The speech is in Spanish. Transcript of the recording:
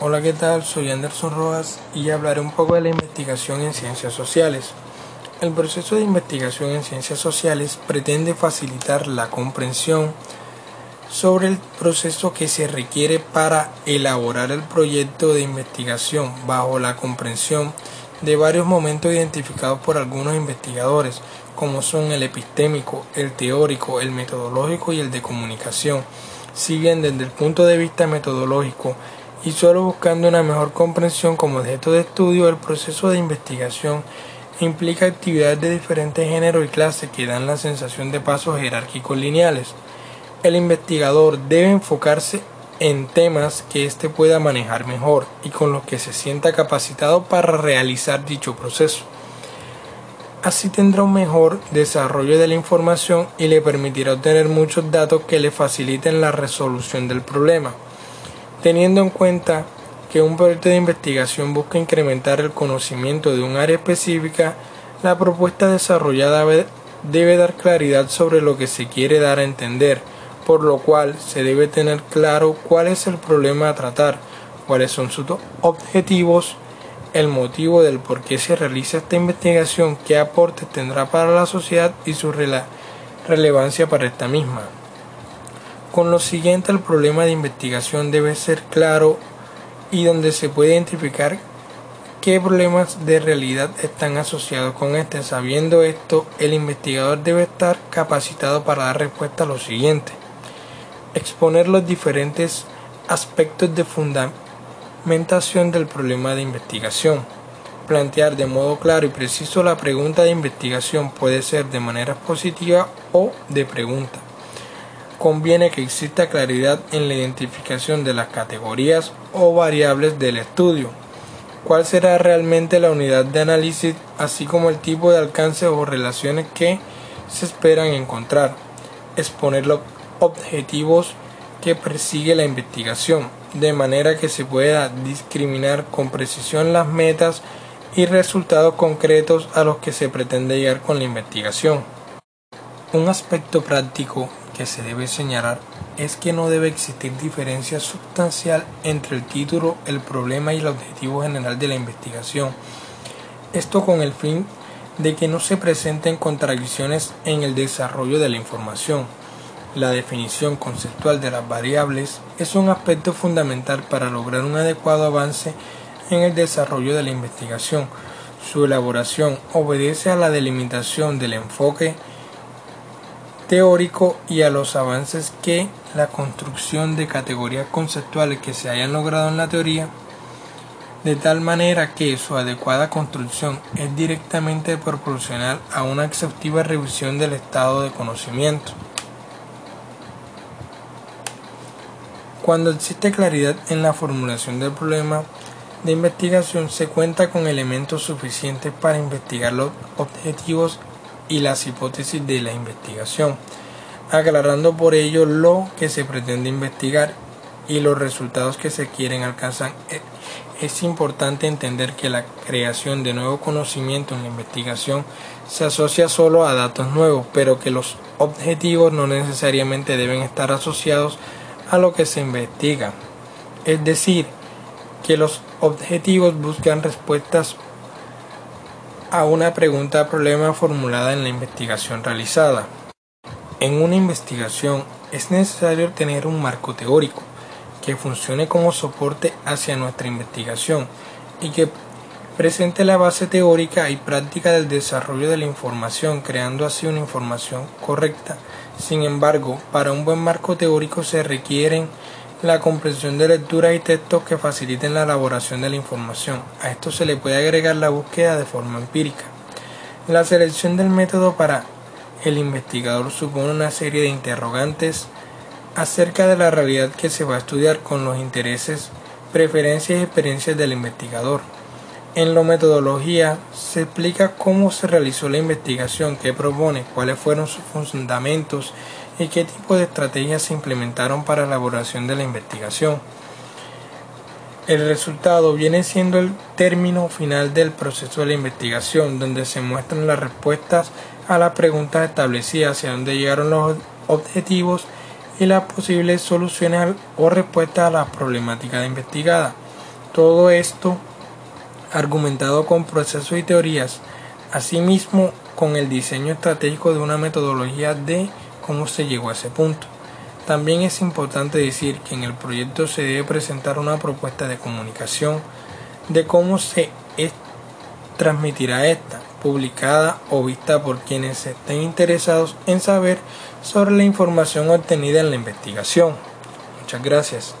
Hola, ¿qué tal? Soy Anderson Rojas y hablaré un poco de la investigación en ciencias sociales. El proceso de investigación en ciencias sociales pretende facilitar la comprensión sobre el proceso que se requiere para elaborar el proyecto de investigación bajo la comprensión de varios momentos identificados por algunos investigadores, como son el epistémico, el teórico, el metodológico y el de comunicación. Si bien desde el punto de vista metodológico y solo buscando una mejor comprensión como objeto de estudio, el proceso de investigación implica actividades de diferentes géneros y clases que dan la sensación de pasos jerárquicos lineales. El investigador debe enfocarse en temas que éste pueda manejar mejor y con los que se sienta capacitado para realizar dicho proceso. Así tendrá un mejor desarrollo de la información y le permitirá obtener muchos datos que le faciliten la resolución del problema. Teniendo en cuenta que un proyecto de investigación busca incrementar el conocimiento de un área específica, la propuesta desarrollada debe dar claridad sobre lo que se quiere dar a entender, por lo cual se debe tener claro cuál es el problema a tratar, cuáles son sus objetivos, el motivo del por qué se realiza esta investigación, qué aportes tendrá para la sociedad y su relevancia para esta misma. Con lo siguiente, el problema de investigación debe ser claro y donde se puede identificar qué problemas de realidad están asociados con este. Sabiendo esto, el investigador debe estar capacitado para dar respuesta a lo siguiente. Exponer los diferentes aspectos de fundamentación del problema de investigación. Plantear de modo claro y preciso la pregunta de investigación puede ser de manera positiva o de pregunta conviene que exista claridad en la identificación de las categorías o variables del estudio, cuál será realmente la unidad de análisis, así como el tipo de alcance o relaciones que se esperan encontrar, exponer los objetivos que persigue la investigación, de manera que se pueda discriminar con precisión las metas y resultados concretos a los que se pretende llegar con la investigación. Un aspecto práctico que se debe señalar es que no debe existir diferencia sustancial entre el título, el problema y el objetivo general de la investigación. Esto con el fin de que no se presenten contradicciones en el desarrollo de la información. La definición conceptual de las variables es un aspecto fundamental para lograr un adecuado avance en el desarrollo de la investigación. Su elaboración obedece a la delimitación del enfoque teórico y a los avances que la construcción de categorías conceptuales que se hayan logrado en la teoría, de tal manera que su adecuada construcción es directamente proporcional a una exhaustiva revisión del estado de conocimiento. Cuando existe claridad en la formulación del problema de investigación, se cuenta con elementos suficientes para investigar los objetivos y las hipótesis de la investigación, aclarando por ello lo que se pretende investigar y los resultados que se quieren alcanzar. E, es importante entender que la creación de nuevo conocimiento en la investigación se asocia solo a datos nuevos, pero que los objetivos no necesariamente deben estar asociados a lo que se investiga. Es decir, que los objetivos buscan respuestas a una pregunta problema formulada en la investigación realizada. En una investigación es necesario tener un marco teórico que funcione como soporte hacia nuestra investigación y que presente la base teórica y práctica del desarrollo de la información, creando así una información correcta. Sin embargo, para un buen marco teórico se requieren la comprensión de lecturas y textos que faciliten la elaboración de la información. A esto se le puede agregar la búsqueda de forma empírica. La selección del método para el investigador supone una serie de interrogantes acerca de la realidad que se va a estudiar con los intereses, preferencias y experiencias del investigador. En la metodología se explica cómo se realizó la investigación, qué propone, cuáles fueron sus fundamentos y qué tipo de estrategias se implementaron para la elaboración de la investigación. El resultado viene siendo el término final del proceso de la investigación, donde se muestran las respuestas a las preguntas establecidas, hacia dónde llegaron los objetivos y las posibles soluciones o respuestas a las problemáticas investigadas. Todo esto argumentado con procesos y teorías, asimismo con el diseño estratégico de una metodología de cómo se llegó a ese punto. También es importante decir que en el proyecto se debe presentar una propuesta de comunicación de cómo se transmitirá esta, publicada o vista por quienes estén interesados en saber sobre la información obtenida en la investigación. Muchas gracias.